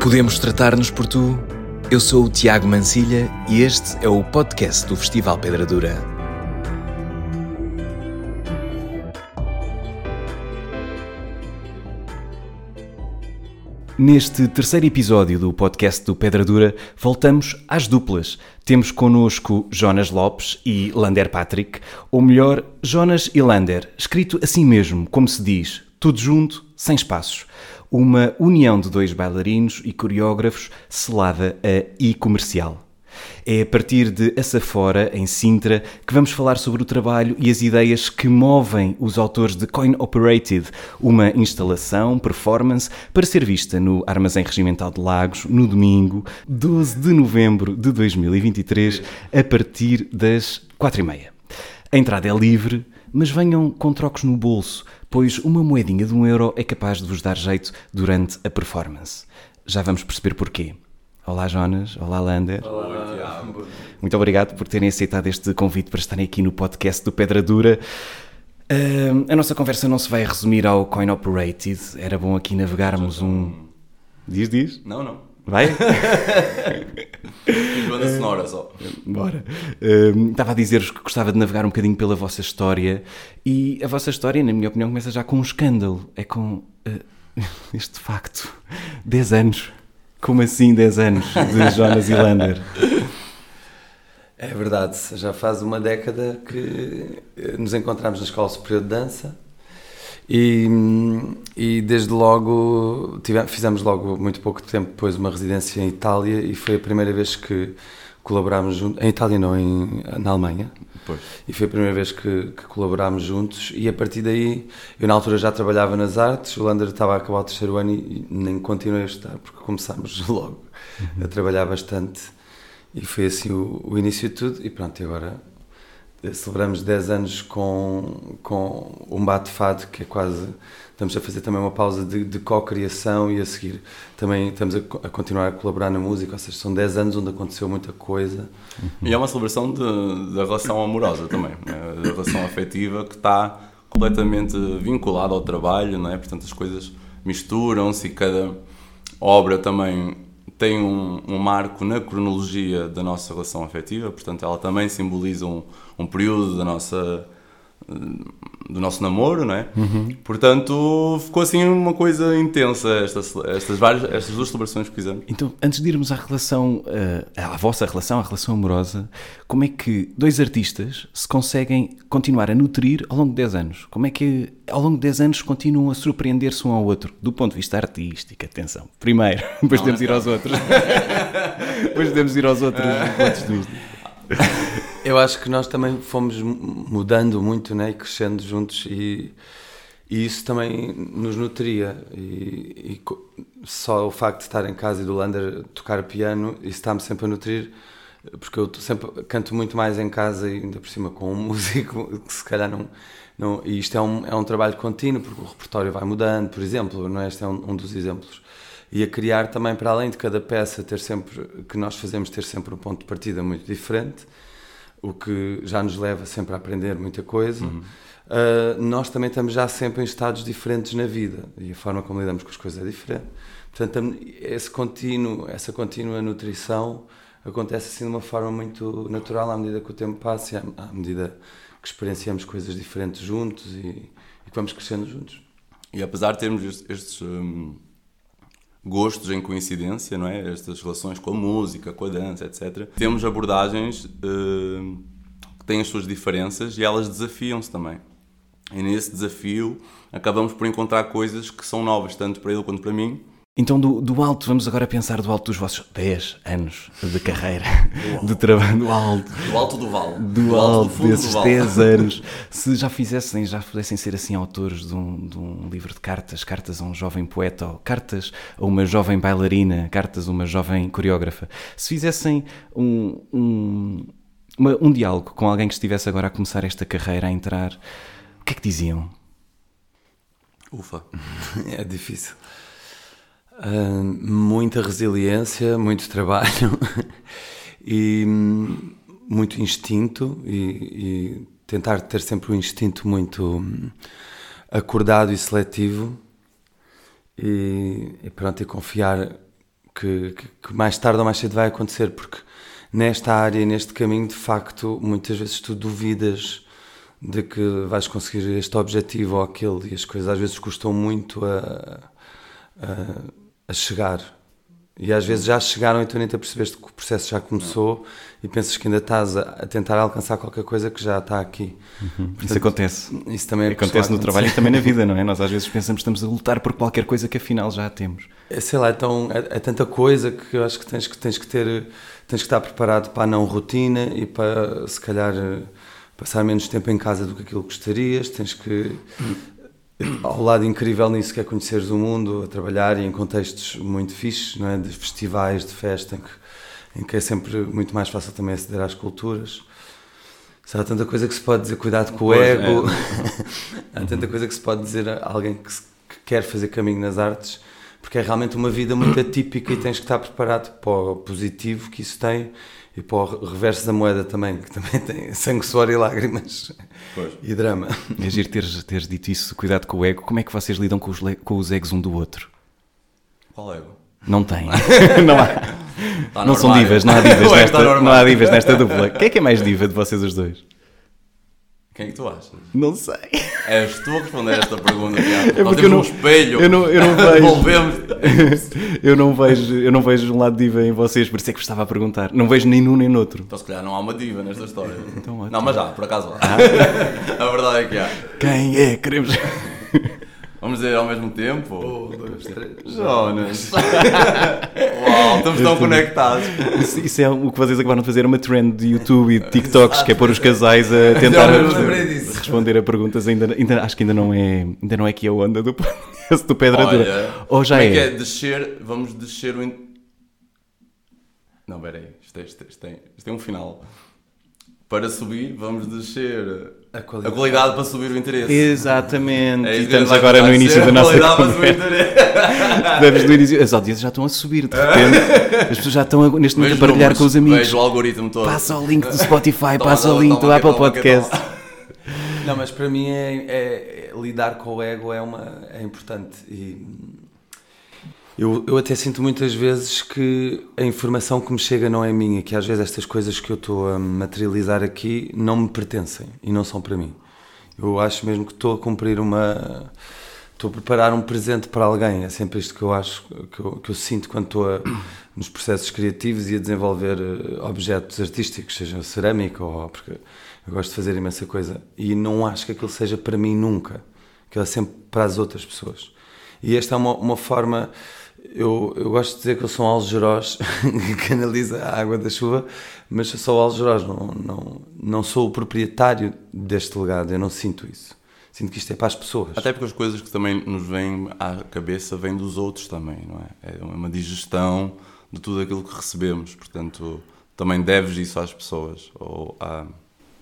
Podemos tratar-nos por tu? Eu sou o Tiago Mancilha e este é o podcast do Festival Pedra Dura. Neste terceiro episódio do podcast do Pedra Dura, voltamos às duplas. Temos connosco Jonas Lopes e Lander Patrick, ou melhor, Jonas e Lander, escrito assim mesmo, como se diz, tudo junto, sem espaços uma união de dois bailarinos e coreógrafos selada a e-comercial. É a partir de Açafora, em Sintra, que vamos falar sobre o trabalho e as ideias que movem os autores de Coin Operated, uma instalação, performance, para ser vista no Armazém Regimental de Lagos, no domingo, 12 de novembro de 2023, a partir das 4h30. A entrada é livre, mas venham com trocos no bolso, pois uma moedinha de um euro é capaz de vos dar jeito durante a performance. Já vamos perceber porquê. Olá Jonas, olá Lander. Olá, Muito obrigado por terem aceitado este convite para estarem aqui no podcast do Pedra Dura. Uh, a nossa conversa não se vai resumir ao Coin Operated, era bom aqui navegarmos um... Diz, diz? Não, não. Vai? Banda sonora só. Bora. Uh, estava a dizer-vos que gostava de navegar um bocadinho pela vossa história e a vossa história, na minha opinião, começa já com um escândalo. É com uh, este facto. 10 anos. Como assim 10 anos de Jonas e Lander? É verdade, já faz uma década que eh, nos encontramos na Escola Superior de Dança e, e desde logo tivemos, fizemos logo muito pouco tempo depois uma residência em Itália e foi a primeira vez que colaborámos juntos, em Itália não, em, na Alemanha, Pois. e foi a primeira vez que, que colaborámos juntos. E a partir daí, eu na altura já trabalhava nas artes, o Lander estava a acabar o terceiro ano e, nem continuei a estudar, porque começámos logo. A trabalhar bastante. E foi assim o, o início de tudo. E pronto, e agora eh, celebramos 10 anos com, com um bate-fado que é quase. Estamos a fazer também uma pausa de, de co-criação e a seguir também estamos a, a continuar a colaborar na música, ou seja, são 10 anos onde aconteceu muita coisa. E é uma celebração de- da relação amorosa também, né? da relação afetiva que está completamente vinculada ao trabalho, não é? Portanto, as coisas misturam-se e cada obra também tem um, um marco na cronologia da nossa relação afetiva, portanto, ela também simboliza um, um período da nossa do nosso namoro, não é? Portanto, ficou assim uma coisa intensa estas, estas, várias, estas duas celebrações que fizemos. Então, antes de irmos à relação, eh, à vossa relação, à relação amorosa, como é que dois artistas se conseguem continuar a nutrir ao longo de 10 anos? Como é que ao longo de 10 anos continuam a surpreender-se um ao outro? Do ponto de vista artístico, atenção. Primeiro, depois podemos ir aos outros. depois podemos ir aos outros pontos de vista. Eu acho que nós também fomos mu- mudando muito né, e crescendo juntos e, e isso também nos nutria. E, e só o facto de estar em casa e do Lander tocar piano, isso está-me sempre a nutrir, porque eu sempre canto muito mais em casa e ainda por cima com um músico que se calhar não. não e isto é um, é um trabalho contínuo, porque o repertório vai mudando, por exemplo, não é? este é um, um dos exemplos. E a criar também, para além de cada peça ter sempre, que nós fazemos, ter sempre um ponto de partida muito diferente o que já nos leva sempre a aprender muita coisa. Uh, nós também estamos já sempre em estados diferentes na vida e a forma como lidamos com as coisas é diferente. Portanto, esse contínuo, essa contínua nutrição acontece assim de uma forma muito natural à medida que o tempo passa e à, medida que experienciamos coisas diferentes juntos e, e que vamos crescendo juntos. E apesar de termos est- estes hum, gostos em coincidência, não é? Estas relações com a música, com a dança, etc. Temos abordagens hum, que têm as suas diferenças e elas desafiam-se também. E nesse desafio acabamos por encontrar coisas que são novas, tanto para ele quanto para mim. Então, do, do alto, vamos agora pensar do alto dos vossos 10 anos de carreira, de trabalho, do alto. Do alto do vale. do, alto, desses 10 anos, se já fizessem, já pudessem ser assim autores de um, de um livro de cartas, cartas a um jovem poeta, ou cartas a uma jovem bailarina, cartas a uma jovem coreógrafa, se fizessem um, um, uma- um diálogo com alguém que estivesse agora a começar esta carreira, a entrar, o que é que diziam? Ufa. É difícil. Ah, muita resiliência, muito trabalho e hum, muito instinto e, e tentar ter sempre um instinto muito hum, acordado e seletivo e, e pronto, e confiar que, que, que, mais tarde ou mais cedo vai acontecer, porque nesta área, neste caminho, de facto, muitas vezes tu duvidas de que vais conseguir este objetivo ou aquele e as coisas às vezes custam muito a, a, a chegar e às vezes já chegaram e tu nem te apercebeste que o processo já começou e pensas que ainda estás a, a tentar alcançar qualquer coisa que já está aqui. Uhum. Portanto, isso acontece. Isso também é acontece no trabalho e também na vida, não é? Nós às vezes pensamos que estamos a lutar por qualquer coisa que afinal já temos. É, sei lá, então é, é, tanta coisa que eu acho que tens que tens que ter tens que estar preparado para a não rotina e para se calhar passar menos tempo em casa do que aquilo que gostarias, tens que ao lado incrível nisso que é conheceres o mundo, a trabalhar e em contextos muito fixes, não é? de festivais, de festa, em que, em que é sempre muito mais fácil também aceder às culturas. Há tanta coisa que se pode dizer, cuidado com o ego, é. há tanta coisa que se pode dizer a alguém que, se, que quer fazer caminho nas artes, porque é realmente uma vida muito atípica e tens que estar preparado para o positivo que isso tem e para o reverso da moeda também, que também tem sangue, suor e lágrimas pois. e drama. É giro teres, teres dito isso, cuidado com o ego. Como é que vocês lidam com os, com os egos um do outro? Qual ego? Não tem. não há. Tá não são divas, não há divas, nesta, não há divas nesta dupla. Quem é que é mais diva de vocês os dois? Quem é que tu achas? Não sei. És tu a responder esta pergunta, Tiago. É porque eu não, um espelho. Eu não, eu não vejo. eu não vejo, eu não vejo um lado diva em vocês, por isso é que estava a perguntar. Não vejo nem num nem noutro. Então se calhar não há uma diva nesta história. Então, não, mas há, por acaso há. Ah. a verdade é que há. Quem é? Queremos. Vamos dizer ao mesmo tempo? Um, dois, três. Jonas. Uau, estamos tão conectados. Isso, isso, é o que vocês acabaram de fazer, uma trend de YouTube e de TikToks, que é pôr os casais a tentar responder a perguntas. Ainda, ainda, acho que ainda não é, ainda não é aqui a onda do, do Pedra Olha, Dura. Ou já como é? é que é? Descer, vamos descer o. In... Não, peraí, isto, é, isto, é, isto, é, isto é um final. Para subir, vamos descer a qualidade. a qualidade. para subir o interesse. Exatamente. É e estamos agora no início da nossa conversa. Estamos no início. As audiências já estão a subir, de repente. As pessoas já estão neste momento a partilhar com os amigos. Vejo o algoritmo todo. Passa o link do Spotify, passa o link do Apple Podcast. Não, mas para mim é, é, é, lidar com o ego é, uma, é importante. E eu, eu até sinto muitas vezes que a informação que me chega não é minha, que às vezes estas coisas que eu estou a materializar aqui não me pertencem e não são para mim. Eu acho mesmo que estou a cumprir uma. Estou a preparar um presente para alguém. É sempre isto que eu acho, que eu, que eu sinto quando estou a, nos processos criativos e a desenvolver eh, objetos artísticos, seja cerâmica ou. porque eu gosto de fazer imensa coisa. E não acho que aquilo seja para mim nunca. Aquilo é sempre para as outras pessoas. E esta é uma, uma forma eu, eu gosto de dizer que eu sou um algeroz que canaliza a água da chuva, mas sou algeroz, não, não, não sou o proprietário deste legado, eu não sinto isso. Sinto que isto é para as pessoas. Até porque as coisas que também nos vêm à cabeça vêm dos outros também, não é? É uma digestão de tudo aquilo que recebemos, portanto, também deves isso às pessoas ou à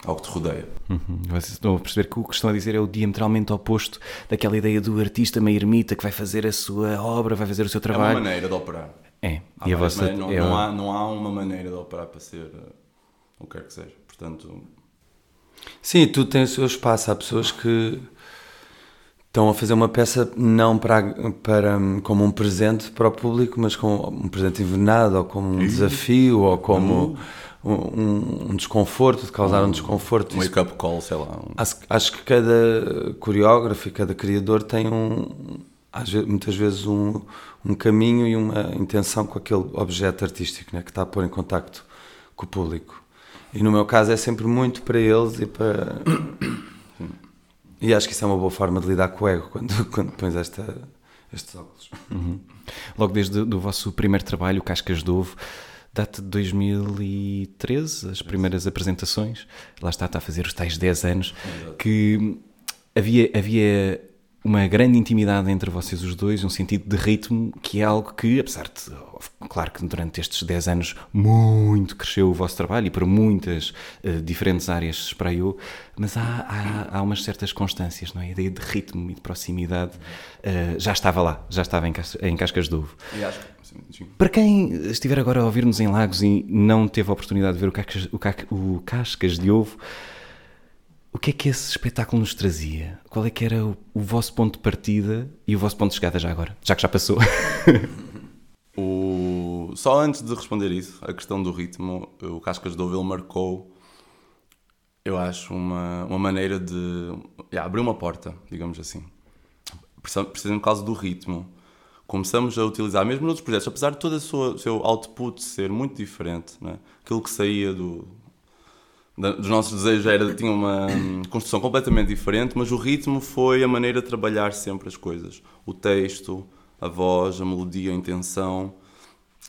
ao que te rodeia. Uhum. Vocês estão a perceber que o que estão a dizer é o diametralmente oposto daquela ideia do artista meio ermita que vai fazer a sua obra, vai fazer o seu trabalho. É uma maneira de operar. É. Há e a vossa, não, é não, há, não há uma maneira de operar para ser uh, o que quer que seja. Portanto. Sim, tu tens o seu espaço. Há pessoas que estão a fazer uma peça não para, para como um presente para o público, mas como um presente envenenado, ou como um desafio, ou como um, um, desconforto, de causar um, um desconforto. Um wake-up call, sei lá. Um... Acho, acho, que cada coreógrafo e cada criador tem um, muitas vezes um, um caminho e uma intenção com aquele objeto artístico né, que está a pôr em contacto com o público. E no meu caso é sempre muito para eles e para. e acho que isso é uma boa forma de lidar com o ego quando, quando pões esta, estes óculos. Uhum. Logo desde o vosso primeiro trabalho, Cascas de Ovo, data de 2013, as primeiras apresentações. Lá está, está a fazer os tais 10 anos. Que havia, havia uma grande intimidade entre vocês os dois, um sentido de ritmo que é algo que, apesar de, claro que durante estes 10 anos muito cresceu o vosso trabalho e para muitas uh, diferentes áreas se espraiou, mas há, há, há, umas certas constâncias, não é? A ideia de ritmo e de proximidade uh, já estava lá, já estava em, em Cascas de Ovo. Para quem estiver agora a ouvir-nos em Lagos e não teve a oportunidade de ver o Cascas, o, o Cascas de Ovo, o que é que esse espetáculo nos trazia? Qual é que era o, o vosso ponto de partida e o vosso ponto de chegada já agora? Já que já passou. o... Só antes de responder isso, a questão do ritmo, o Cascas de Ovo marcou, eu acho, uma, uma maneira de yeah, abrir uma porta, digamos assim. Precisamente por causa do ritmo. Começamos a utilizar, mesmo noutros projetos, apesar de todo o seu output ser muito diferente, né? aquilo que saía do, dos nossos desejos era, tinha uma construção completamente diferente, mas o ritmo foi a maneira de trabalhar sempre as coisas. O texto, a voz, a melodia, a intenção.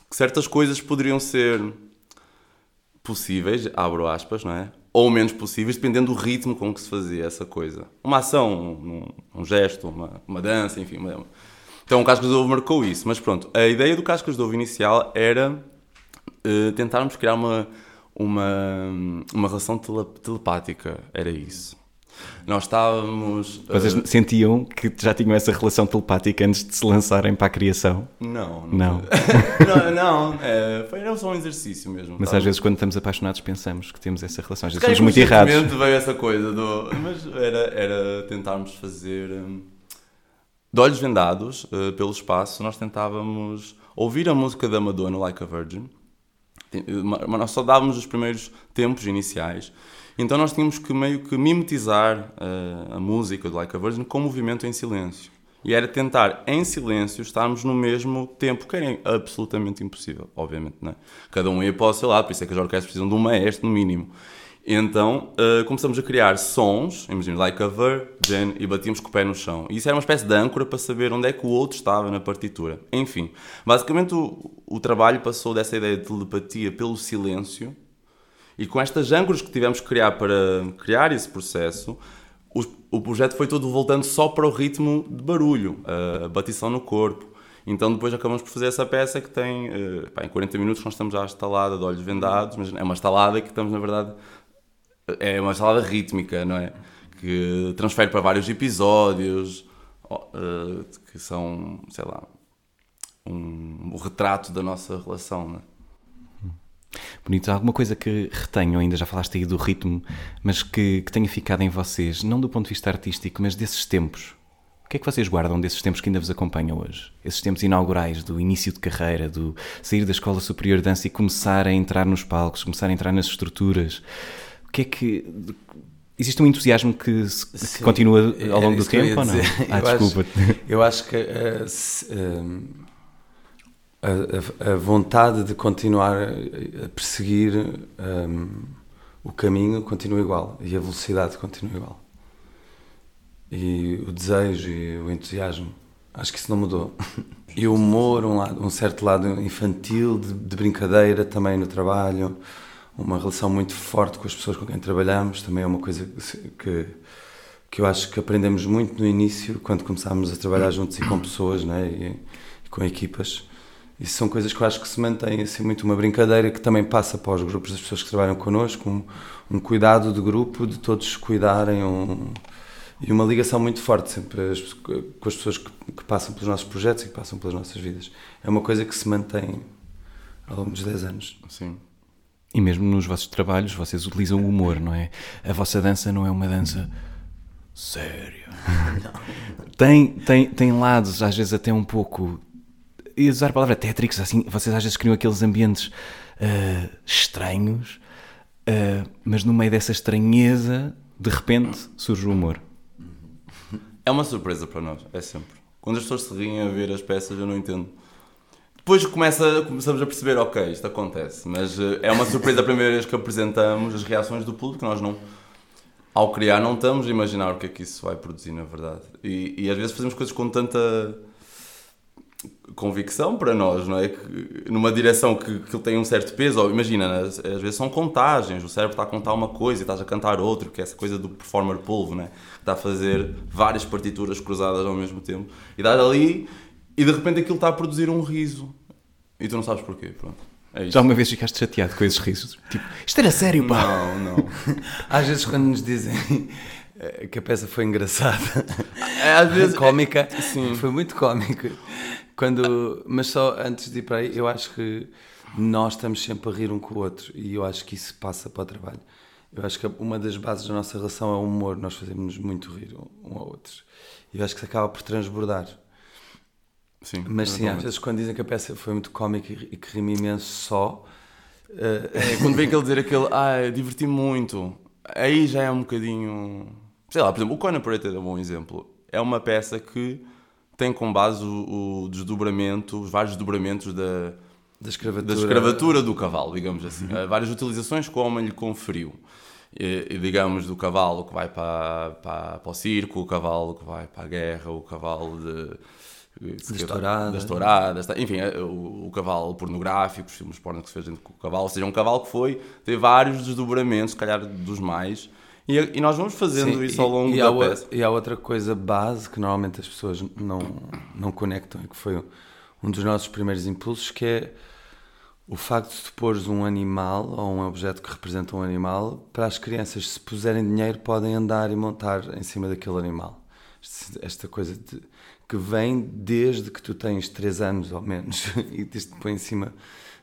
Que certas coisas poderiam ser possíveis, abro aspas, não é? Ou menos possíveis, dependendo do ritmo com que se fazia essa coisa. Uma ação, um, um gesto, uma, uma dança, enfim. Uma... Então o Cascas de Ovo marcou isso. Mas pronto, a ideia do Cascas de Ovo inicial era uh, tentarmos criar uma uma, uma relação telepática, era isso. Nós estávamos. Vocês uh... sentiam que já tinham essa relação telepática antes de se lançarem para a criação? Não. Não. Não, não, não é, foi era só um exercício mesmo. Mas às vezes, quando estamos apaixonados, pensamos que temos essa relação. Às vezes somos muito errados. veio essa coisa, do, mas era, era tentarmos fazer. Um, de olhos vendados uh, pelo espaço, nós tentávamos ouvir a música da Madonna, Like a Virgin mas nós só dávamos os primeiros tempos iniciais. Então nós tínhamos que meio que mimetizar uh, a música do Like a Virgin com movimento em silêncio. E era tentar, em silêncio, estarmos no mesmo tempo, que era absolutamente impossível, obviamente, não é? Cada um ia para o seu lado, por isso é que as orquestras precisam de um maestro, no mínimo. Então uh, começamos a criar sons, imagina, like a virgin, e batíamos com o pé no chão. E isso era uma espécie de âncora para saber onde é que o outro estava na partitura. Enfim, basicamente o, o trabalho passou dessa ideia de telepatia pelo silêncio, e com estas âncoras que tivemos que criar para criar esse processo, o, o projeto foi todo voltando só para o ritmo de barulho, a, batição no corpo. Então depois acabamos por fazer essa peça que tem, uh, pá, em 40 minutos nós estamos já estalada de olhos vendados, mas é uma estalada que estamos na verdade é uma salada rítmica, não é? Que transfere para vários episódios, uh, que são, sei lá, um, um, retrato da nossa relação, não é? Bonito. Alguma coisa que retenham ainda, já falaste aí do ritmo, mas que, que tenha ficado em vocês, não do ponto de vista artístico, mas desses tempos? O que é que vocês guardam desses tempos que ainda vos acompanham hoje? Esses tempos inaugurais, do início de carreira, do sair da Escola Superior de Dança e começar a entrar nos palcos, começar a entrar nas estruturas, o que é que. Existe um entusiasmo que, que continua ao longo do tempo ou não? Ah, eu desculpa. Acho, eu acho que eh, a, a, a, vontade de continuar a perseguir um, o caminho continua igual e a velocidade continua igual. E o desejo e o entusiasmo, acho que isso não mudou. E o humor, um, lado, um certo lado infantil, de, de brincadeira também no trabalho uma relação muito forte com as pessoas com quem trabalhamos, também é uma coisa que, que eu acho que aprendemos muito no início, quando começámos a trabalhar juntos e com pessoas né, e, e com equipas. Isso são coisas que eu acho que se mantém assim muito uma brincadeira que também passa para os grupos das pessoas que trabalham connosco, um, um cuidado de grupo, de todos cuidarem, um, e uma ligação muito forte sempre as, com as pessoas que, que, passam pelos nossos projetos e que passam pelas nossas vidas. É uma coisa que se mantém ao longo dos 10 anos. Sim. E mesmo nos vossos trabalhos vocês utilizam o humor, não é? A vossa dança não é uma dança séria. tem, tem, tem lados, às vezes até um pouco. E usar a palavra tétricos, assim, vocês às vezes criam aqueles ambientes uh, estranhos, uh, mas no meio dessa estranheza, de repente surge o humor. É uma surpresa para nós, é sempre. Quando as pessoas se riem a ver as peças, eu não entendo depois começa, começamos a perceber, ok, isto acontece, mas uh, é uma surpresa a primeira vez que apresentamos as reações do público, nós não, ao criar, não estamos a imaginar o que é que isso vai produzir, na verdade. E, e às vezes fazemos coisas com tanta convicção para nós, não é? Que, numa direção que, que tem um certo peso, ou, imagina, às, às, vezes são contagens, o cérebro está a contar uma coisa e estás a cantar outra, que é essa coisa do performer polvo, né? Está a fazer várias partituras cruzadas ao mesmo tempo. E dás ali e de repente aquilo está a produzir um riso. E tu não sabes porquê, pronto. É Já uma vez ficaste chateado com esses risos? Tipo, isto era sério, pá! Não, não. Às vezes quando nos dizem que a peça foi engraçada, é, às vezes cómica, sim. foi muito cómica. Quando, mas só antes de ir para aí, eu acho que nós estamos sempre a rir um com o outro e eu acho que isso passa para o trabalho. Eu acho que uma das bases da nossa relação é o humor, nós fazemos muito rir um ao outro. E eu acho que se acaba por transbordar. Sim, Mas sim, às vezes quando dizem que a peça foi muito cómica e que rima imenso só. Uh... É, quando vem aquele dizer aquele, ah, diverti-me muito, aí já é um bocadinho. Sei lá, por exemplo, o Conan Operated é um bom exemplo. É uma peça que tem como base o, o desdobramento, os vários desdobramentos da, da, escravatura. da escravatura do cavalo, digamos assim. Uhum. Várias utilizações que o homem lhe conferiu. E, digamos, do cavalo que vai para, para, para o circo, o cavalo que vai para a guerra, o cavalo de das touradas, das touradas enfim, é, o, o, cavalo pornográfico, os filmes porno que se fez com o cavalo, ou seja, um cavalo que foi, teve vários desdobramentos, se calhar dos mais, e, e nós vamos fazendo Sim, isso ao longo e, da e peça. E há outra coisa base que normalmente as pessoas não, não conectam, e que foi um dos nossos primeiros impulsos, que é o facto de pôres um animal ou um objeto que representa um animal, para as crianças, se puserem dinheiro, podem andar e montar em cima daquele animal. Esta coisa de que vem desde que tu tens 3 anos ou menos e te põe em cima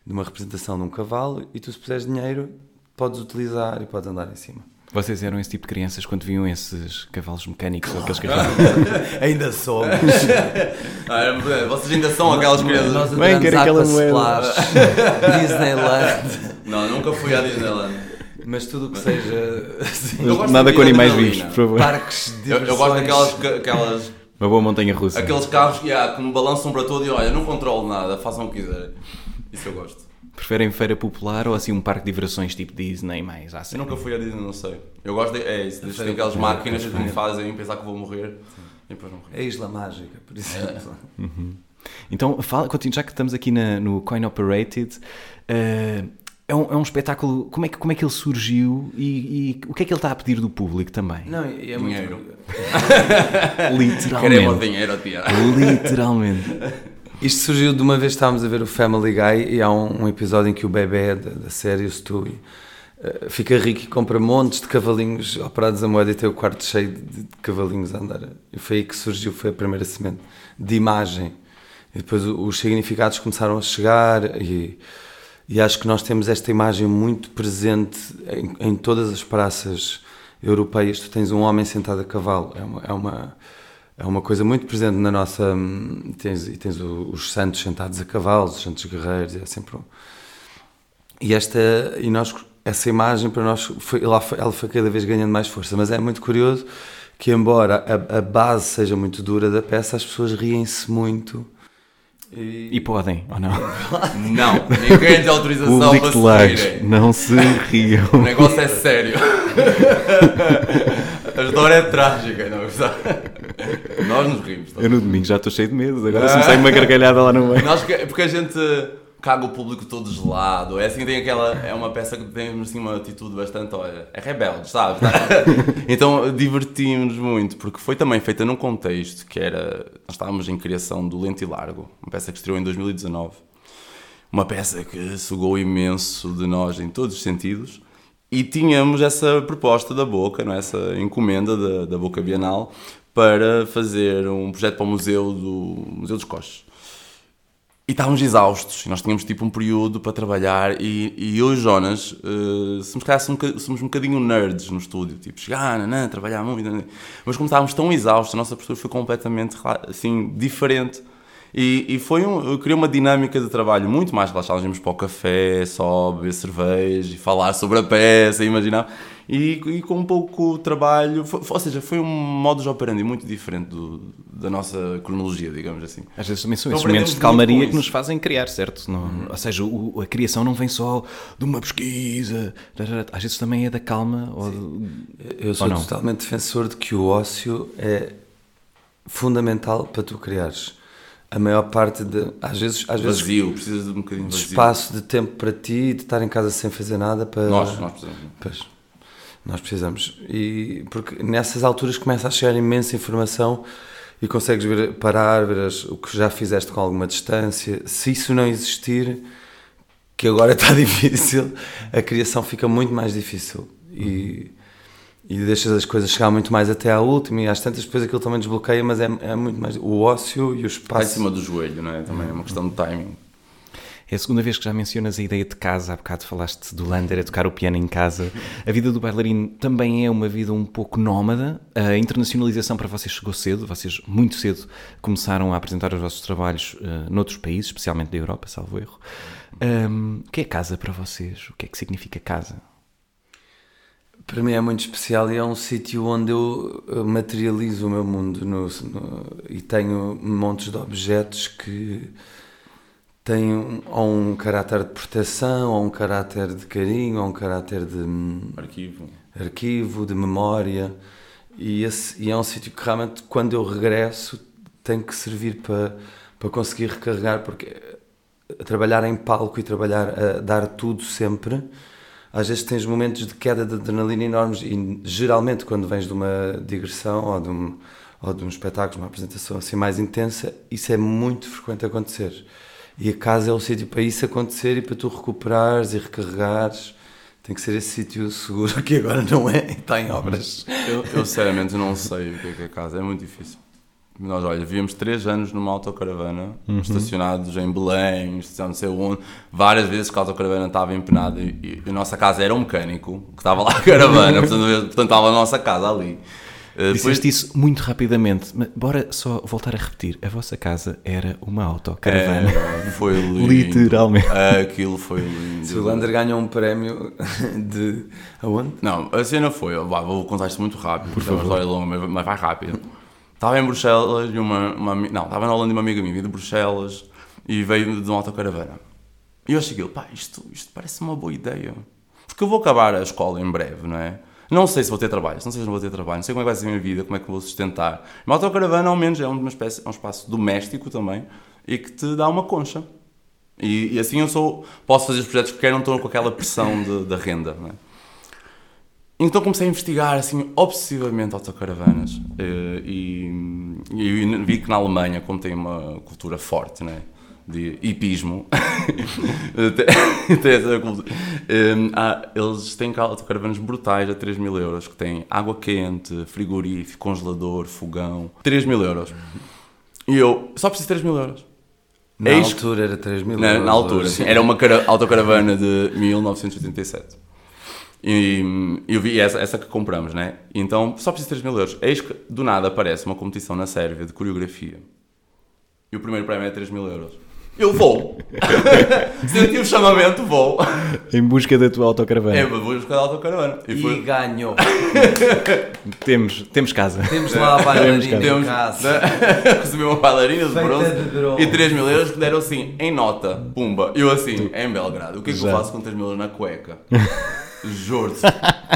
de uma representação de um cavalo e tu se puseres dinheiro podes utilizar e podes andar em cima. Vocês eram esse tipo de crianças quando viam esses cavalos mecânicos ou aqueles cavalos? ainda somos. ah, vocês ainda são aquelas crianças. Nós Bem, quero aquela moeda. Disneyland. Não, nunca fui à Disneyland. Mas tudo o que seja. Assim, nada com animais vivos, por favor. Parques de eu, eu gosto daquelas aquelas uma boa montanha russa. Aqueles carros que, yeah, que me balançam para todo e olha, não controlo nada, façam o que quiserem. Isso eu gosto. Preferem feira popular ou assim um parque de diversões tipo Disney mais assim? Eu nunca fui a Disney, não sei. Eu gosto de. É isso, tem aquelas máquinas que me fazem pensar que vou morrer e depois não É a Isla Mágica, por exemplo. É. Uhum. Então, fala, já que estamos aqui na, no Coin Operated, uh, é um, é um espetáculo. Como é, que, como é que ele surgiu e, e, o que é que ele está a pedir do público também? Não, é dinheiro. Muito... Literalmente. Queremos dinheiro, tia. Literalmente. Isto surgiu de uma vez estávamos a ver o Family Guy e há um, um episódio em que o bebê da, da série, o Stewie, uh, fica rico e compra montes de cavalinhos operados a moeda e tem o quarto cheio de, de cavalinhos a andar. E foi aí que surgiu, foi a primeira semente de imagem. E depois os significados começaram a chegar e e acho que nós temos esta imagem muito presente em, em todas as praças europeias. Tu tens um homem sentado a cavalo, é uma, é uma, é uma coisa muito presente na nossa. Tens, e tens os santos sentados a cavalo, os santos guerreiros, é sempre. Um, e esta. E nós, essa imagem para nós, foi, ela, foi, ela foi cada vez ganhando mais força, mas é muito curioso que, embora a, a base seja muito dura da peça, as pessoas riem-se muito e... e... podem, ou não? Não, ninguém tem autorização para se Não se riam. O negócio é sério. A história é trágica, não é? Nós nos rimos. Eu no domingo já estou cheio de medo, agora se me sai uma gargalhada lá no meio. Nós, porque a gente caga o público todo gelado. É assim, tem aquela. É uma peça que tem assim, uma atitude bastante. Olha, é rebelde, sabes? então divertimos-nos muito, porque foi também feita num contexto que era. Nós estávamos em criação do Lento e Largo, uma peça que estreou em 2019. Uma peça que sugou imenso de nós em todos os sentidos. E tínhamos essa proposta da Boca, não é? essa encomenda da, da Boca Bienal, para fazer um projeto para o Museu do Museu dos Coches. E estávamos exaustos, e nós tínhamos tipo um período para trabalhar, e, e eu e Jonas uh, somos, calhar, somos um bocadinho nerds no estúdio, tipo, chegar, nanã, trabalhar muito, nanã. mas como estávamos tão exaustos, a nossa postura foi completamente assim, diferente. E, e foi um, eu queria uma dinâmica de trabalho muito mais relaxada. Íamos para o café, só beber cerveja e falar sobre a peça, imaginar. E, e com um pouco trabalho, foi, ou seja, foi um modo de operandi muito diferente do, da nossa cronologia, digamos assim. Às vezes também são então, esses momentos de calmaria que nos fazem criar, certo? Não, uhum. Ou seja, o, a criação não vem só de uma pesquisa, às vezes também é da calma. Ou, eu sou totalmente defensor de que o ócio é fundamental para tu criares a maior parte de às vezes às vazio, vezes precisas de um bocadinho de vazio. espaço de tempo para ti de estar em casa sem fazer nada para nós nós precisamos. Pois, nós precisamos. E porque nessas alturas começa a chegar imensa informação e consegues ver, parar ver as, o que já fizeste com alguma distância. Se isso não existir que agora está difícil a criação fica muito mais difícil. E e deixas as coisas chegar muito mais até à última e às tantas depois aquilo também desbloqueia, mas é, é muito mais o ócio e o espaço. Está em cima do joelho, não é? Também é uma questão de timing. É a segunda vez que já mencionas a ideia de casa. Há bocado falaste do Lander a tocar o piano em casa. A vida do bailarino também é uma vida um pouco nómada. A internacionalização para vocês chegou cedo. Vocês, muito cedo, começaram a apresentar os vossos trabalhos uh, noutros países, especialmente da Europa, salvo erro. Um, o que é casa para vocês? O que é que significa casa? Para mim é muito especial e é um sítio onde eu materializo o meu mundo no, no, e tenho montes de objetos que têm um, ou um caráter de proteção, ou um caráter de carinho, ou um caráter de arquivo, arquivo de memória. E, esse, e é um sítio que realmente, quando eu regresso, tem que servir para, para conseguir recarregar, porque trabalhar em palco e trabalhar a dar tudo sempre às vezes tens momentos de queda de adrenalina enormes e geralmente quando vens de uma digressão ou de um, ou de um espetáculo, uma apresentação assim mais intensa, isso é muito frequente acontecer. E a casa é o sítio para isso acontecer e para tu recuperares e recarregares. Tem que ser esse sítio seguro que agora não é e está em obras. Eu, eu sinceramente não sei o que é, que é casa, é muito difícil. Nós, olha, vivíamos três anos numa autocaravana, uhum. estacionados em Belém, não sei onde, várias vezes que a autocaravana estava empenada e, e a nossa casa era um mecânico que estava lá a caravana, portanto, portanto estava a nossa casa ali. Uh, Disseste depois... isso muito rapidamente, mas bora só voltar a repetir. A vossa casa era uma autocaravana. É, foi lindo. Literalmente. Aquilo foi lindo. Se o Lander ganhou um prémio de. aonde? Não, a cena foi. Vou contar isto muito rápido, porque é uma história longa, mas vai rápido. Estava em Bruxelas e uma, uma, Não, estava na Holanda e uma amiga minha de Bruxelas e veio de uma autocaravana. E eu aquilo, pá, isto, isto parece uma boa ideia. Porque eu vou acabar a escola em breve, não é? Não sei se vou ter trabalho, não sei se não vou ter trabalho, não sei como é que vai ser a minha vida, como é que vou sustentar. Uma autocaravana, ao menos, é uma espécie, é um espaço doméstico também e que te dá uma concha. E, e assim eu sou, posso fazer os projetos que quero, não estou com aquela pressão da renda, não é? Então comecei a investigar assim obsessivamente autocaravanas eh, e, e vi que na Alemanha, como tem uma cultura forte, né, de hipismo, um, há, eles têm autocaravanas brutais a 3 mil euros, que têm água quente, frigorífico, congelador, fogão, 3 mil euros. E eu, só preciso de 3 mil euros. Na é altura era 3 mil na, euros. Na altura, sim. Era uma autocaravana de 1987. E eu vi essa, essa que compramos, né? Então só preciso de 3 mil euros. Eis que do nada aparece uma competição na Sérvia de coreografia. E o primeiro prémio é 3 mil euros. Eu vou! Senti o chamamento, vou! Em busca da tua autocaravana. É, em busca da autocaravana. E, e foi... ganhou! temos, temos casa. Temos lá a bailarina temos, casa. Recebi uma bailarina de bronze, e 3 mil euros que deram assim, em nota, pumba. Eu assim, em Belgrado, o que é que Já. eu faço com 3 mil euros na cueca? Juro-te.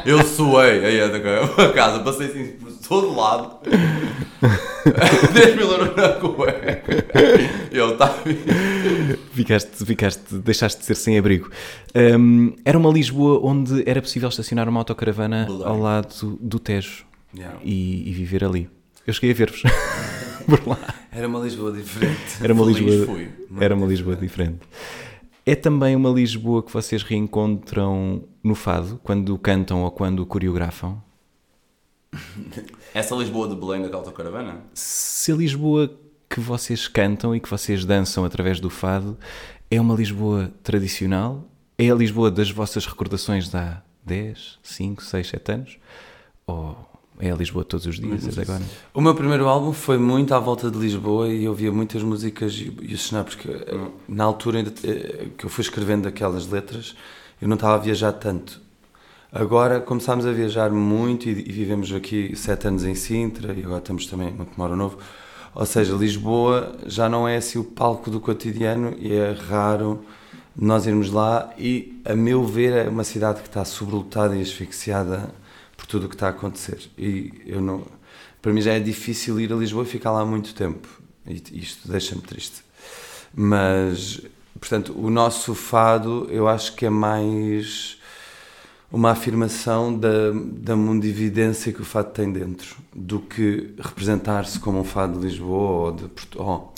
Eu suei aí a casa, passei assim por todo lado. 10 mil euros na cueca. Eu estava. Ficaste, ficaste, deixaste de ser sem abrigo. Um, era uma Lisboa onde era possível estacionar uma autocaravana Belém. ao lado do Tejo yeah. e, e, viver ali. Eu cheguei a ver-vos por lá. Era uma Lisboa diferente. Era uma Lisboa, era uma Lisboa diferente. É também uma Lisboa que vocês reencontram no fado, quando cantam ou quando coreografam? Essa Lisboa de Belém da autocaravana? Se a Lisboa que vocês cantam e que vocês dançam através do fado é uma Lisboa tradicional? É a Lisboa das vossas recordações de há 10, 5, 6, 7 anos? Ou é a Lisboa todos os dias desde agora? O meu primeiro álbum foi muito à volta de Lisboa e eu ouvia muitas músicas e, e os porque hum. na altura ainda, eh, que eu fui escrevendo aquelas letras eu não estava a viajar tanto. Agora começámos a viajar muito e, e vivemos aqui sete anos em Sintra e agora estamos também no Tomorrow Novo. Ou seja, Lisboa já não é assim o palco do cotidiano e é raro nós irmos lá e, a meu ver, é uma cidade que está sobrelotada e asfixiada tudo o que está a acontecer. E eu não, para mim já é difícil ir a Lisboa e ficar lá muito tempo. E isto deixa-me triste. Mas, portanto, o nosso fado eu acho que é mais uma afirmação da, da mundividência que o fado tem dentro, do que representar-se como um fado de Lisboa ou, de, ou,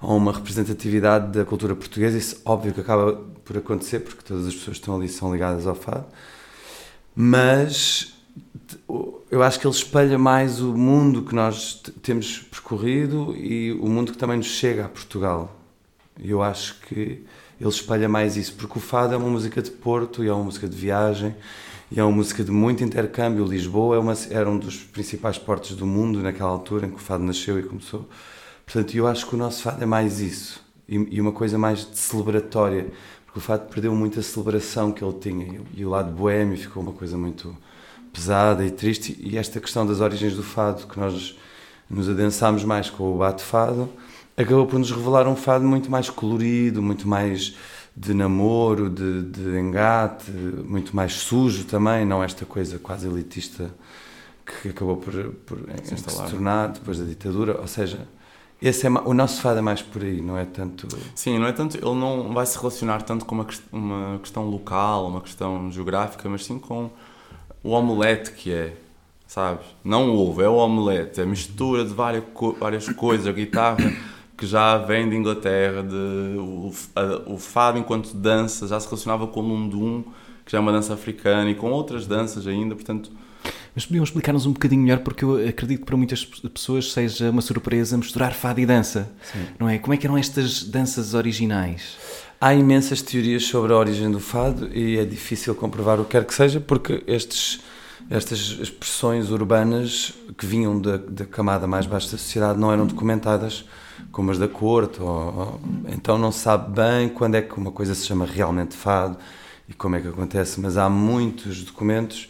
ou uma representatividade da cultura portuguesa. Isso, óbvio, que acaba por acontecer, porque todas as pessoas que estão ali são ligadas ao fado. Mas eu acho que ele espelha mais o mundo que nós temos percorrido e o mundo que também nos chega a Portugal. E eu acho que ele espalha mais isso, porque o fado é uma música de Porto e é uma música de viagem e é uma música de muito intercâmbio. Lisboa é uma, era um dos principais portos do mundo naquela altura em que o fado nasceu e começou. Portanto, eu acho que o nosso fado é mais isso e, e uma coisa mais celebratória, porque o fado perdeu muito a celebração que ele tinha e o lado boêmio ficou uma coisa muito pesada e triste. E esta questão das origens do fado, que nós nos adensámos mais com o bate-fado, acabou por nos revelar um fado muito mais colorido, muito mais de namoro, de, de engate, muito mais sujo também, não esta coisa quase elitista que acabou por, por se, se tornar depois da ditadura. Ou seja, esse é, o nosso fado é mais por aí, não é tanto. Sim, não é tanto. Ele não vai se relacionar tanto com uma, uma questão local, uma questão geográfica, mas sim com o omelete que é, sabes? Não o ovo, é o omelete, é a mistura de várias, várias coisas, a guitarra que já vem de Inglaterra, de, o, a, o fado enquanto dança já se relacionava com o lundum, que já é uma dança africana, e com outras danças ainda, portanto... Mas podiam explicar-nos um bocadinho melhor, porque eu acredito que para muitas pessoas seja uma surpresa misturar fado e dança, Sim. não é? Como é que eram estas danças originais? Há imensas teorias sobre a origem do fado e é difícil comprovar o que quer que seja, porque estes estas expressões urbanas que vinham da, da, camada mais baixa da sociedade não eram documentadas como as da corte, ou, ou, então não se sabe bem quando é que uma coisa se chama realmente fado e como é que acontece, mas há muitos documentos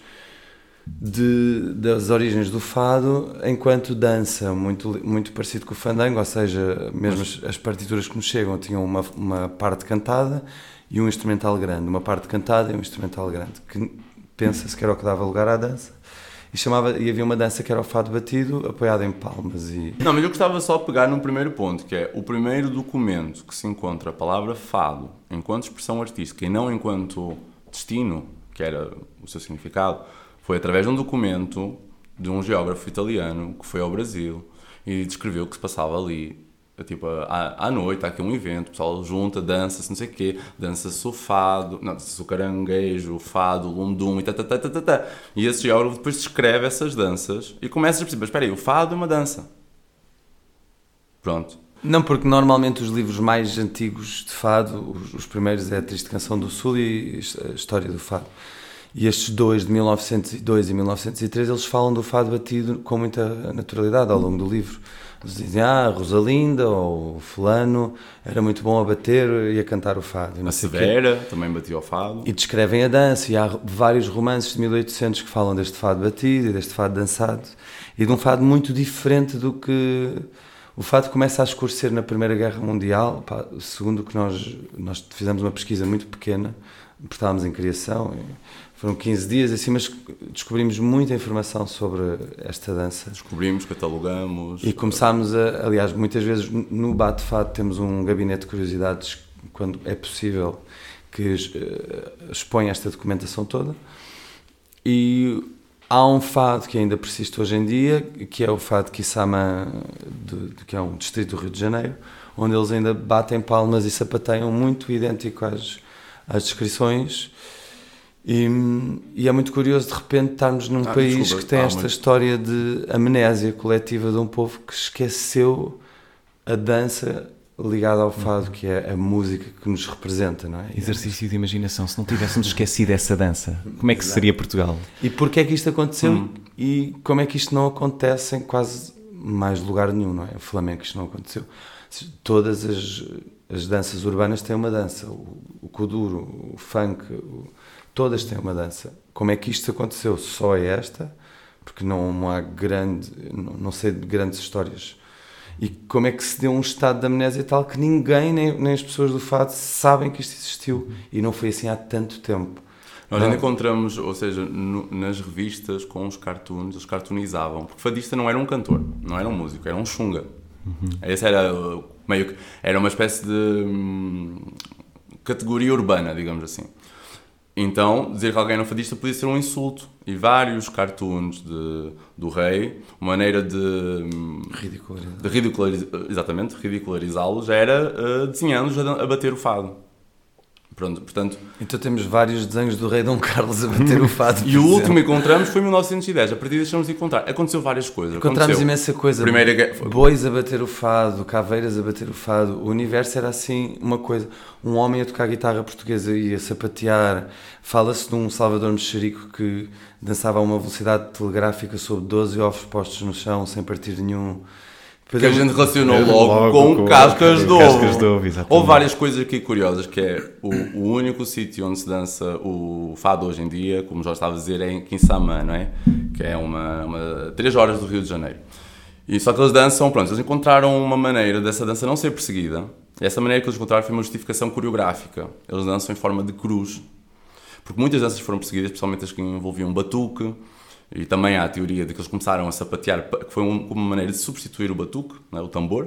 de, das origens do fado enquanto dança, muito, muito parecido com o fandango, ou seja, mesmo as, as partituras que nos chegam tinham uma, uma parte cantada e um instrumental grande, uma parte cantada e um instrumental grande, que pensa-se que era o que dava lugar à dança. E, chamava, e havia uma dança que era o fado batido, apoiado em palmas e... Não, mas eu gostava só de pegar num primeiro ponto, que é o primeiro documento que se encontra a palavra fado enquanto expressão artística e não enquanto destino, que era o seu significado, foi através de um documento de um geógrafo italiano que foi ao Brasil e descreveu o que se passava ali tipo, à, à noite há aqui um evento, o pessoal junta, dança-se, não sei o quê, dança-se o fado, não, dança-se o caranguejo, o fado, o lundum e tá, tá, tá, tá. E esse geógrafo depois descreve essas danças e começa a perceber, espera aí, o fado é uma dança. Pronto. Não, porque normalmente os livros mais antigos de fado, os, os primeiros é a Triste Canção do Sul e a História do Fado. E estes dois, de 1902 e 1903, eles falam do fado batido com muita naturalidade ao longo do livro. Eles dizem, ah, Rosalinda ou Fulano era muito bom a bater e a cantar o fado. A Severa também batia o fado. E descrevem a dança, e há vários romances de 1800 que falam deste fado batido e deste fado dançado, e de um fado muito diferente do que... O fado começa a escurecer na Primeira Guerra Mundial, segundo o que nós, nós fizemos uma pesquisa muito pequena, porque estávamos em criação, foram 15 dias assim, mas descobrimos muita informação sobre esta dança. Descobrimos, catalogamos. E começámos a, aliás, muitas vezes no Bate Fado temos um gabinete de curiosidades, quando é possível, que uh, expõe esta documentação toda. E há um fado que ainda persiste hoje em dia, que é o fado Kisama, de, de, que é um distrito do Rio de Janeiro, onde eles ainda batem palmas e sapateiam muito idêntico às, às descrições e, e, é muito curioso de repente estarmos num ah, país desculpa, que tem esta história de amnésia coletiva de um povo que esqueceu a dança ligada ao fado, que é a música que nos representa, não é? Exercício de imaginação. Se não tivéssemos esquecido essa dança, como é que Exato. seria Portugal? E porquê é que isto aconteceu hum. e como é que isto não acontece em quase mais lugar nenhum, não é? O flamenco isto não aconteceu. Todas as, as danças urbanas têm uma dança. O, o kuduro, o funk, o, todas têm uma dança. Como é que isto aconteceu? Só é esta, porque não há grande, não sei de grandes histórias. E como é que se deu um estado de amnésia tal que ninguém, nem, nem as pessoas do fado, sabem que isto existiu. E não foi assim há tanto tempo. Nós ainda encontramos, ou seja, no, nas revistas com os cartoons, eles cartoonizavam, porque fadista não era um cantor, não era um músico, era um chunga. Uhum. Esse era meio que, era uma espécie de hum, categoria urbana, digamos assim. Então, dizer que alguém era um fadista podia ser um insulto. E vários cartoons de, do rei, uma maneira de, ridicularizar. de ridicularizar, exatamente, ridicularizá-los era uh, desenhando-os a, a, bater o fado. Pronto, portanto, Então temos vários desenhos do rei Dom Carlos a bater o fado. e o último que encontramos foi em 1910. A partir daí deixamos de encontrar. Aconteceu várias coisas. Encontramos Aconteceu. imensa coisa. Primeira Bois a bater o fado, caveiras a bater o fado. O universo era assim uma coisa. Um homem a tocar guitarra portuguesa e a sapatear. Fala-se de um Salvador Mexerico que dançava a uma velocidade telegráfica sobre 12 ovos postos no chão sem partir nenhum. Que a gente relacionou É, logo, logo com, com cascas de ovo. cascas de ovo. Houve várias coisas aqui curiosas, que é o, o único sítio onde se dança o fado hoje em dia, como já estava a dizer, é em Quinsamã, não é? Que é uma, uma 3 horas do Rio de Janeiro. E só que eles dançam, pronto, eles encontraram uma maneira dessa dança não ser perseguida. E essa maneira que eles encontraram foi uma justificação coreográfica. Eles dançam em forma de cruz. Porque muitas danças foram perseguidas, especialmente as que envolviam batuque, e também há a teoria de que eles começaram a sapatear, pa- que foi um- uma maneira de substituir o batuque, não é? o tambor.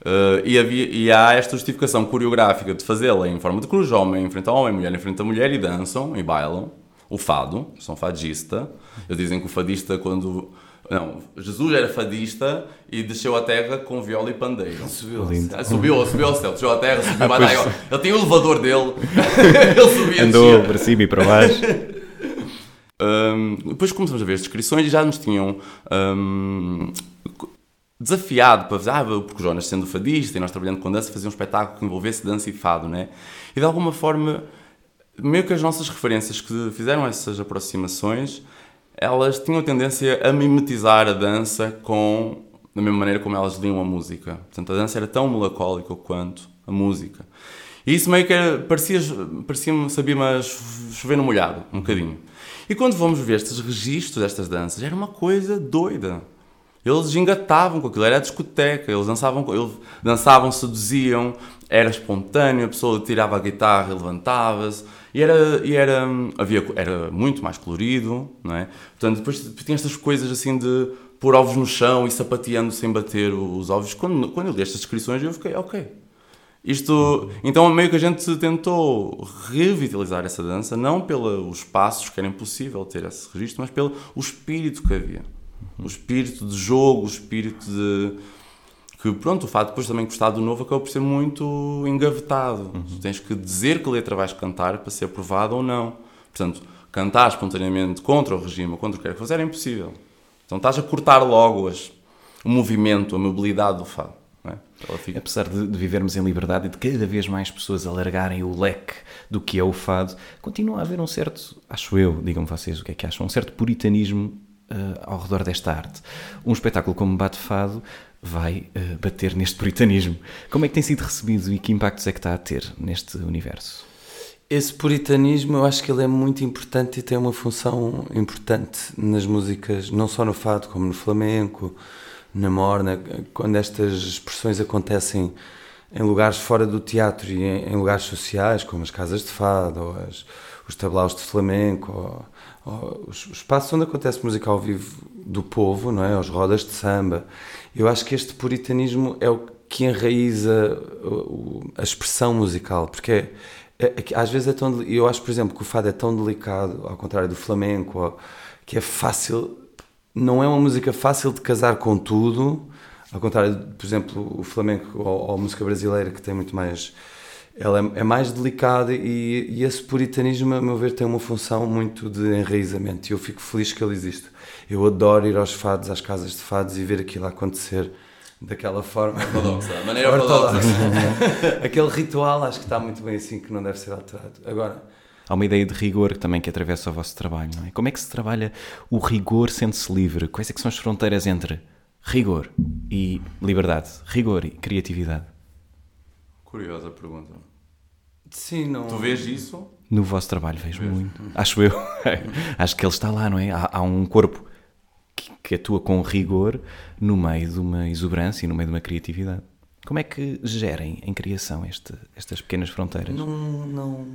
Uh, e, havia, e há esta justificação coreográfica de fazê-la em forma de cruz, homem em frente a homem, mulher em frente a mulher, e dançam e bailam. O fado, são fadista. Eles dizem que o fadista, quando. Não, Jesus era fadista e desceu à terra com viola e pandeiro. Subiu. Ah, Subiu, subiu ao céu, desceu à terra, subiu Ah, Ele tinha o elevador dele, ele subia e Andou para cima e para baixo. Hum, depois começamos a ver as descrições e já nos tinham hum, desafiado para fazer, ah, porque o Jonas sendo fadista e nós trabalhando com dança, fazia um espetáculo que envolvesse dança e fado, né? E de alguma forma, meio que as nossas referências que fizeram essas aproximações, elas tinham tendência a mimetizar a dança com da mesma maneira como elas liam a música. Portanto, a dança era tão melancólica quanto a música. E isso meio que era, parecia, parecia sabia mas chover no molhado, um bocadinho. E quando vamos ver estes registros destas danças, era uma coisa doida. Eles engatavam com aquilo, era a discoteca, eles dançavam, eles dançavam, seduziam, era espontâneo, a pessoa tirava a guitarra e levantava-se, e era, e era, havia, era muito mais colorido, não é? Portanto, depois tinha estas coisas assim de pôr ovos no chão e sapateando sem bater os ovos. Quando, quando eu li estas descrições, eu fiquei, ok, isto, então meio que a gente tentou revitalizar essa dança, não pelos passos que era impossível ter esse registro, mas pelo o espírito que havia. O espírito de jogo, o espírito de... Que pronto, o fato depois também gostar do novo acabou por ser muito engavetado. Tu tens que dizer que letra vais cantar para ser aprovado ou não. Portanto, cantar espontaneamente contra o regime ou contra o que quer que fosse era impossível. Então estás a cortar logo as, o movimento, a mobilidade do fado. Fica Apesar de, de vivermos em liberdade e de cada vez mais pessoas alargarem o leque do que é o fado, continua a haver um certo, acho eu, digam vocês o que é que acham, um certo puritanismo eh, ao redor desta arte. Um espetáculo como Bate Fado vai eh, bater neste puritanismo. Como é que tem sido recebido e que impactos é que está a ter neste universo? Esse puritanismo eu acho que ele é muito importante e tem uma função importante nas músicas, não só no fado, como no flamenco, na morna, quando estas expressões acontecem em lugares fora do teatro e em, em lugares sociais, como as casas de fado, ou as, os tablaus de flamenco, ou, ou os, os espaços onde acontece música ao vivo do povo, não é? As rodas de samba. Eu acho que este puritanismo é o que enraiza o- a expressão musical, porque é, é- é às vezes é tão. Eu acho, por exemplo, que o fado é tão delicado, ao contrário do flamenco, ou- que é fácil. Não é uma música fácil de casar com tudo, ao contrário, de, por exemplo, o flamenco ou, a música brasileira, que tem muito mais. Ela é, é mais delicada e, e esse puritanismo, a meu ver, tem uma função muito de enraizamento e eu fico feliz que ele existe. Eu adoro ir aos fados, às casas de fados e ver aquilo acontecer daquela forma. ortodoxa, a maneira ortodoxa. Aquele ritual acho que está muito bem assim, que não deve ser alterado. Agora, Há uma ideia de rigor que também que atravessa o vosso trabalho, não é? Como é que se trabalha o rigor sendo-se livre? Quais é que são as fronteiras entre rigor e liberdade? Rigor e criatividade? Curiosa pergunta. sim, não. Tu vês isso? No vosso trabalho vejo muito. Acho eu. Acho que ele está lá, não é? Há, há um corpo que, que atua com rigor no meio de uma exuberância e no meio de uma criatividade. Como é que gerem em criação este- estas pequenas fronteiras? Não, não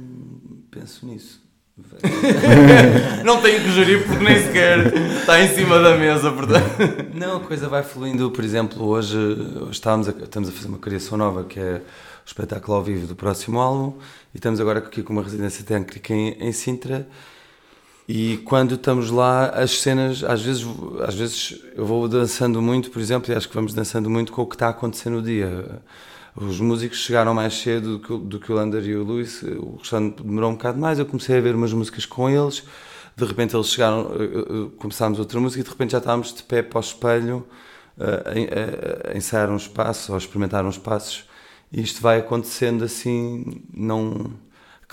penso nisso. Não tenho que gerir porque nem sequer está em cima da mesa, portanto. Não, a coisa vai fluindo. Por exemplo, hoje, hoje estamos, a, estamos a fazer uma criação nova que é o espetáculo ao vivo do próximo álbum e estamos agora aqui com uma residência técnica em, em Sintra. E quando estamos lá, as cenas, às vezes, às vezes eu vou dançando muito, por exemplo, e acho que vamos dançando muito com o que está a acontecer no dia. os músicos chegaram mais cedo do que, do que o Lander e o Luís, o restante demorou um bocado mais, eu comecei a ver umas músicas com eles, de repente eles chegaram, começámos outra música e de repente já estávamos de pé para o espelho a, a, a ensaiar uns passos ou a experimentar uns passos e isto vai acontecendo assim, não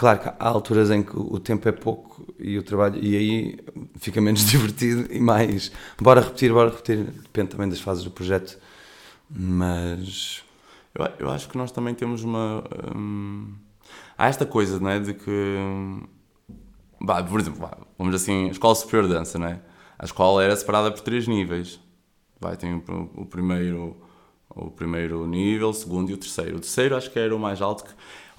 Claro que há alturas em que o tempo é pouco e o trabalho, e aí fica menos divertido e mais. Bora repetir, bora repetir. Depende também das fases do projeto. Mas. Eu, eu acho que nós também temos uma. Hum, há esta coisa, não é? De que. Bah, por exemplo, bah, vamos assim, a Escola Superior de Dança, não é? A escola era separada por três níveis. Vai, tem o, o primeiro o primeiro nível, o segundo e o terceiro. O terceiro acho que era o mais alto. Que...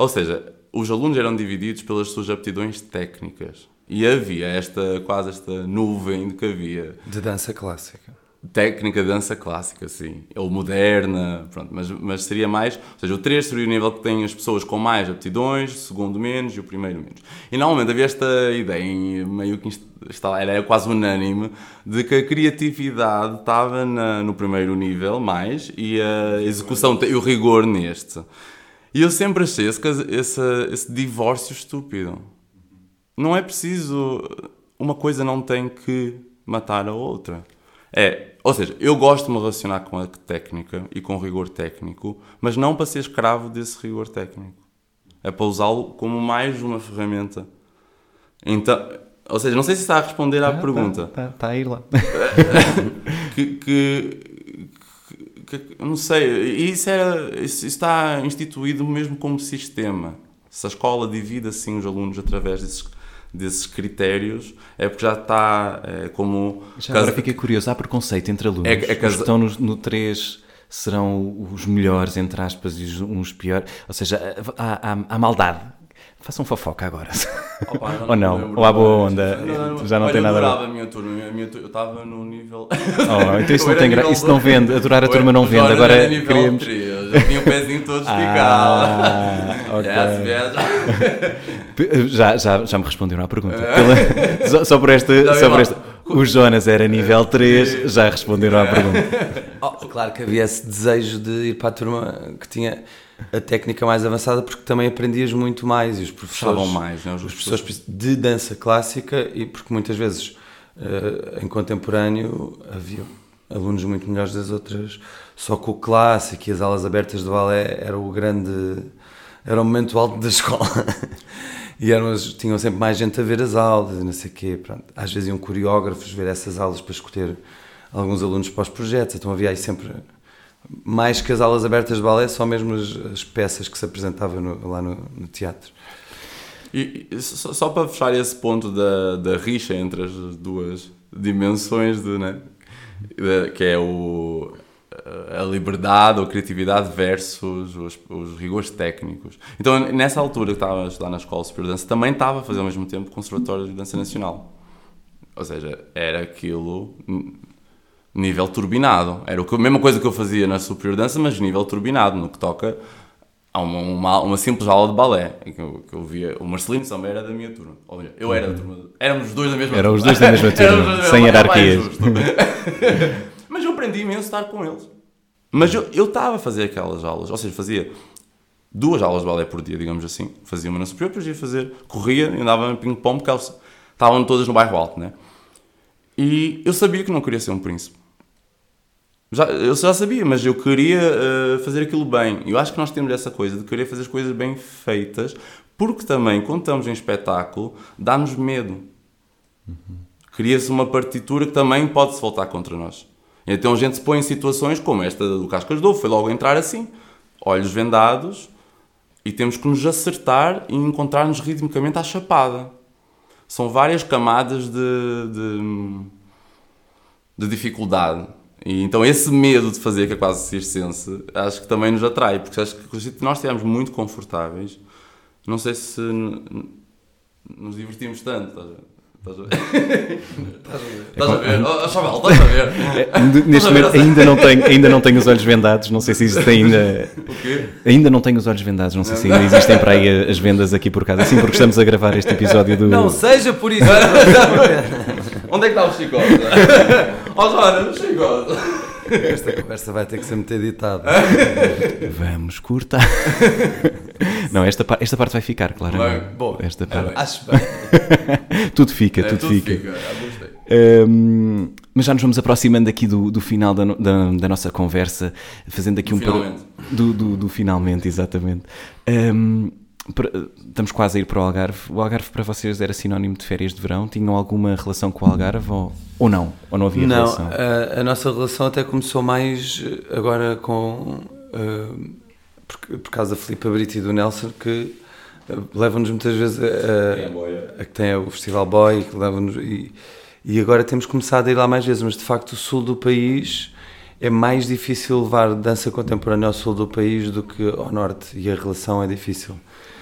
Ou seja, os alunos eram divididos pelas suas aptidões técnicas. E havia esta, quase esta nuvem de que havia. De dança clássica. Técnica de dança clássica, sim. Ou moderna, pronto. Mas, mas seria mais. Ou seja, o 3 seria o nível que tem as pessoas com mais aptidões, o segundo menos e o primeiro menos. E normalmente havia esta ideia, meio que estava, era quase unânime, de que a criatividade estava na, no primeiro nível mais e a execução e o rigor neste. E eu sempre achei esse, esse, esse divórcio estúpido. Não é preciso. Uma coisa não tem que matar a outra. É, ou seja, eu gosto de me relacionar com a técnica e com o rigor técnico, mas não para ser escravo desse rigor técnico. É para usá-lo como mais uma ferramenta. Então, ou seja, não sei se está a responder à ah, pergunta. Está, está, está a ir lá. que, que que, não sei, isso, era, isso está instituído mesmo como sistema. Se a escola divide assim os alunos através desses, desses critérios, é porque já está é, como. Já agora fiquei curioso, há preconceito entre alunos. É, é Os que estão no, no 3 serão os melhores, entre aspas, e os, uns piores. Ou seja, há, há, há maldade Façam fofoca agora. Opa, não, Ou não? não Ou há boa onda? Não, já não tem nada a ver. a minha turma. A minha turma eu estava no nível. Oh, então isso não tem gra... Isso não vende. Adorar a turma não vende. Agora queríamos. Eu já tinha o pezinho todo ah, okay. já, já, já me responderam à pergunta. Pela... só, só, por esta. Só por esta. O Jonas era nível 3, já responderam à pergunta. Oh, claro que havia esse desejo de ir para a turma que tinha a técnica mais avançada porque também aprendias muito mais e os professores mais, né? os, os professores de dança clássica e porque muitas vezes uh, em contemporâneo havia alunos muito melhores das outras só com o clássico e as aulas abertas do balé era o grande era o momento alto da escola e eram, tinham sempre mais gente a ver as aulas e não sei o quê pronto. às vezes iam coreógrafos ver essas aulas para escolher alguns alunos para os projetos então havia aí sempre mais que as aulas abertas de balé, só mesmo as, as peças que se apresentavam no, lá no, no, teatro. E, e só, só, para fechar esse ponto da, da rixa entre as duas dimensões, de, né? Que é o, a liberdade ou a criatividade versus os, os, rigores técnicos. Então, nessa altura que estava a estudar na Escola Superior de Dança, também estava a fazer ao mesmo tempo Conservatório de Dança Nacional. Ou seja, era aquilo nível turbinado. Era a mesma coisa que eu fazia na Superior Dança, mas nível turbinado, no que toca a uma, uma, uma simples aula de balé. Que eu, que eu via, o Marcelino também era da minha turma. Olha, eu era da turma. Éramos os dois da mesma Eram os dois da mesma turma, sem hierarquias. mas eu aprendi imenso a estar com eles. Mas eu estava a fazer aquelas aulas, ou seja, fazia duas aulas de balé por dia, digamos assim. Fazia uma na superior, depois ia fazer, corria e andava em ping-pong, porque elas estavam todas no bairro alto, né? E eu sabia que não queria ser um príncipe. Já, eu já sabia, mas eu queria uh, fazer aquilo bem. Eu acho que nós temos essa coisa de querer fazer as coisas bem feitas, porque também, quando estamos em espetáculo, dá-nos medo. Uhum. Cria-se uma partitura que também pode se voltar contra nós. Então a gente se põe em situações como esta do Cascas de Ovo, foi logo entrar assim, olhos vendados, e temos que nos acertar e encontrar-nos ritmicamente à chapada. São várias camadas de, de, de dificuldade e então esse medo de fazer, que é quase circense, acho que também nos atrai, porque acho que se nós estivermos muito confortáveis, não sei se nos divertimos tanto. Estás a ver? Estás a ver? Oh, Chaval, estás a ver? É, neste momento ainda não, tenho, ainda não tenho os olhos vendados, não sei se existem ainda. O quê? Ainda não tenho os olhos vendados, não sei se ainda existem para aí as vendas aqui por casa. Sim, porque estamos a gravar este episódio do. Não seja por isso! Onde é que está o chicote? Ó oh, Joana, o chicote! Esta conversa vai ter que ser muito editada. Vamos cortar. Não, esta, par- esta parte vai ficar, claro. Vai. Bom, esta parte. Acho bem. tudo fica, É, tudo, fica. Ah, gostei. Hum, mas já nos vamos aproximando aqui do, do final da, no- da, da nossa conversa, fazendo aqui Do um par- finalmente. do, do, do finalmente, exatamente. Para- estamos quase a ir para o Algarve. O Algarve para vocês era sinónimo de férias de verão? Tinham alguma relação com o Algarve ou, ou não? Ou não havia Não, relação? a, a nossa relação até começou mais eh, agora com. eh, por, por causa da Filipe Brito e do Nelson, que eh, levam-nos muitas vezes a, a, a que tem o Festival Boy, que levam-nos. E, e agora temos começado a ir lá mais vezes, mas de facto o sul do país é mais difícil levar dança contemporânea ao sul do país do que ao norte, e a relação é difícil.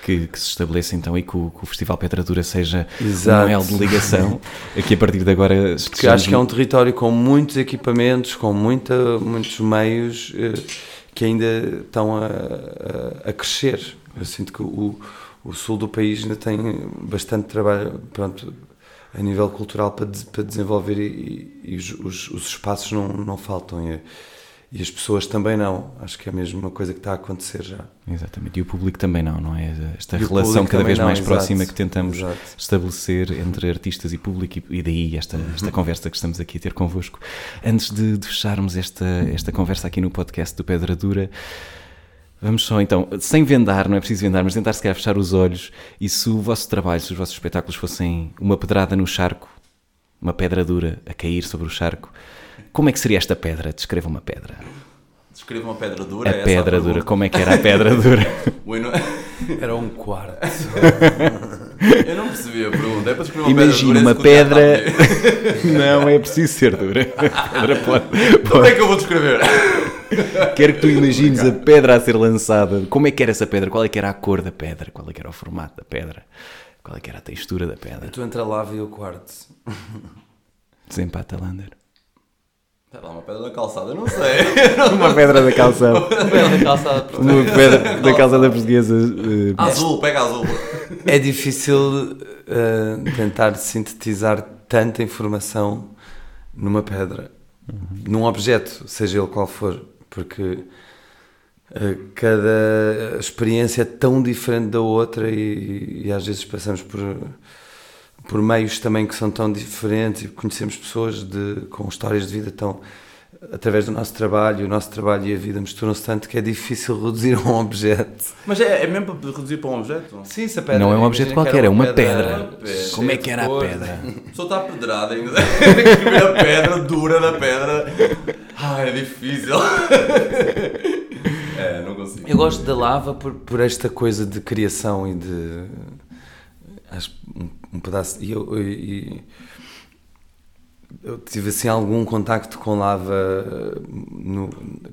Que, que se estabeleça então e que o, que o Festival Pedra Dura seja Exato. um elo de ligação. Aqui a partir de agora Porque acho que é um território com muitos equipamentos, com muita, muitos meios eh, que ainda estão a, a- a crescer. Eu sinto que o, o sul do país ainda tem bastante trabalho pronto, a nível cultural para, des- para desenvolver e, e os, os- os espaços não, não faltam. E, e as pessoas também não. Acho que é mesmo uma coisa que está a acontecer já. Exatamente, e o público também não, não é? Esta E relação cada vez não, mais exato, próxima que tentamos exato. estabelecer entre artistas e público e, e daí esta, Uhum. esta conversa que estamos aqui a ter convosco. Antes de, de fecharmos esta, esta conversa aqui no podcast do Pedra Dura, vamos só então, sem vendar, não é preciso vendar, mas tentar se calhar fechar os olhos e se o vosso trabalho, se os vossos espetáculos fossem uma pedrada no charco, uma pedra dura a cair sobre o charco, como é que seria esta pedra? Descreva uma pedra. Descreva uma pedra dura. A essa pedra pergunta. dura, como é que era a pedra dura? Era um quarto. Eu não percebi a pergunta. É para descrever uma Imagina pedra dura. uma a pedra. Não, é preciso ser dura. A pedra pode. Como é que eu vou descrever? Quero que tu imagines a pedra a ser lançada. Como é que era essa pedra? Qual é que era a cor da pedra? Qual é que era o formato da pedra? Qual é que era a textura da pedra? Tu entre a lava e o quarto. Desempata, Lander. Está lá uma pedra da calçada, não sei. Uma pedra da calçada. Bela calçada Uma pedra da calçada portuguesa. eh, Azul, pega azul. É difícil eh, tentar sintetizar tanta informação numa pedra, num objeto, seja ele qual for, porque eh, cada experiência é tão diferente da outra e, e às vezes passamos por, por meios também que são tão diferentes e conhecemos pessoas de, com histórias de vida tão. Através do nosso trabalho, o nosso trabalho e a vida misturam-se tanto que é difícil reduzir a um objeto. Mas é, é mesmo para reduzir para um objeto? Sim, se a Não é um objeto qualquer, é uma pedra. Uma pedra. Como é que era a pedra? A pessoa está pedrada ainda. Tem que escrever a pedra dura da pedra. Ah, é difícil. É, não consigo. Eu gosto da lava por, por esta coisa de criação e de. Acho um, um pedaço. E eu, e- eu tive assim algum contacto com lava eh, no-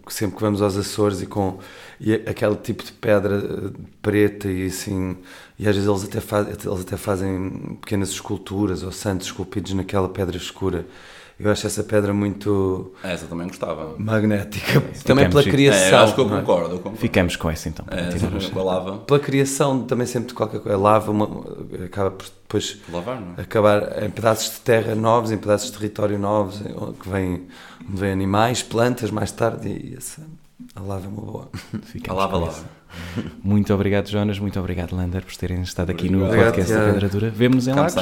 sempre que vamos aos Açores e com e aquele tipo de pedra eh, preta e assim. E às vezes eles até, faz, eles até fazem pequenas esculturas ou santos esculpidos naquela pedra escura. Eu acho essa pedra muito Essa também gostava. magnética. Também Ficamos- pela é, criação. É, acho que eu é? concordo. Eu concordo. Ficamos com essa então. É, com a lava. pela criação também sempre de qualquer coisa. A lava uma- acaba por depois Lavar, não é? acabar em pedaços de terra novos, em pedaços de território novos, que vêm, onde vêm animais, plantas mais tarde e essa, a lava é uma boa. A Ficamos lava, com lava. essa. Muito obrigado, Jonas. Muito obrigado, Lander, por terem estado aqui no Obrigado, podcast da Tiago. Pedra Dura. Vemo-nos em Lagos.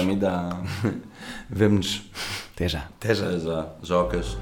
Vemo-nos. Tesa. Tesa. Tesa. a, Tesa.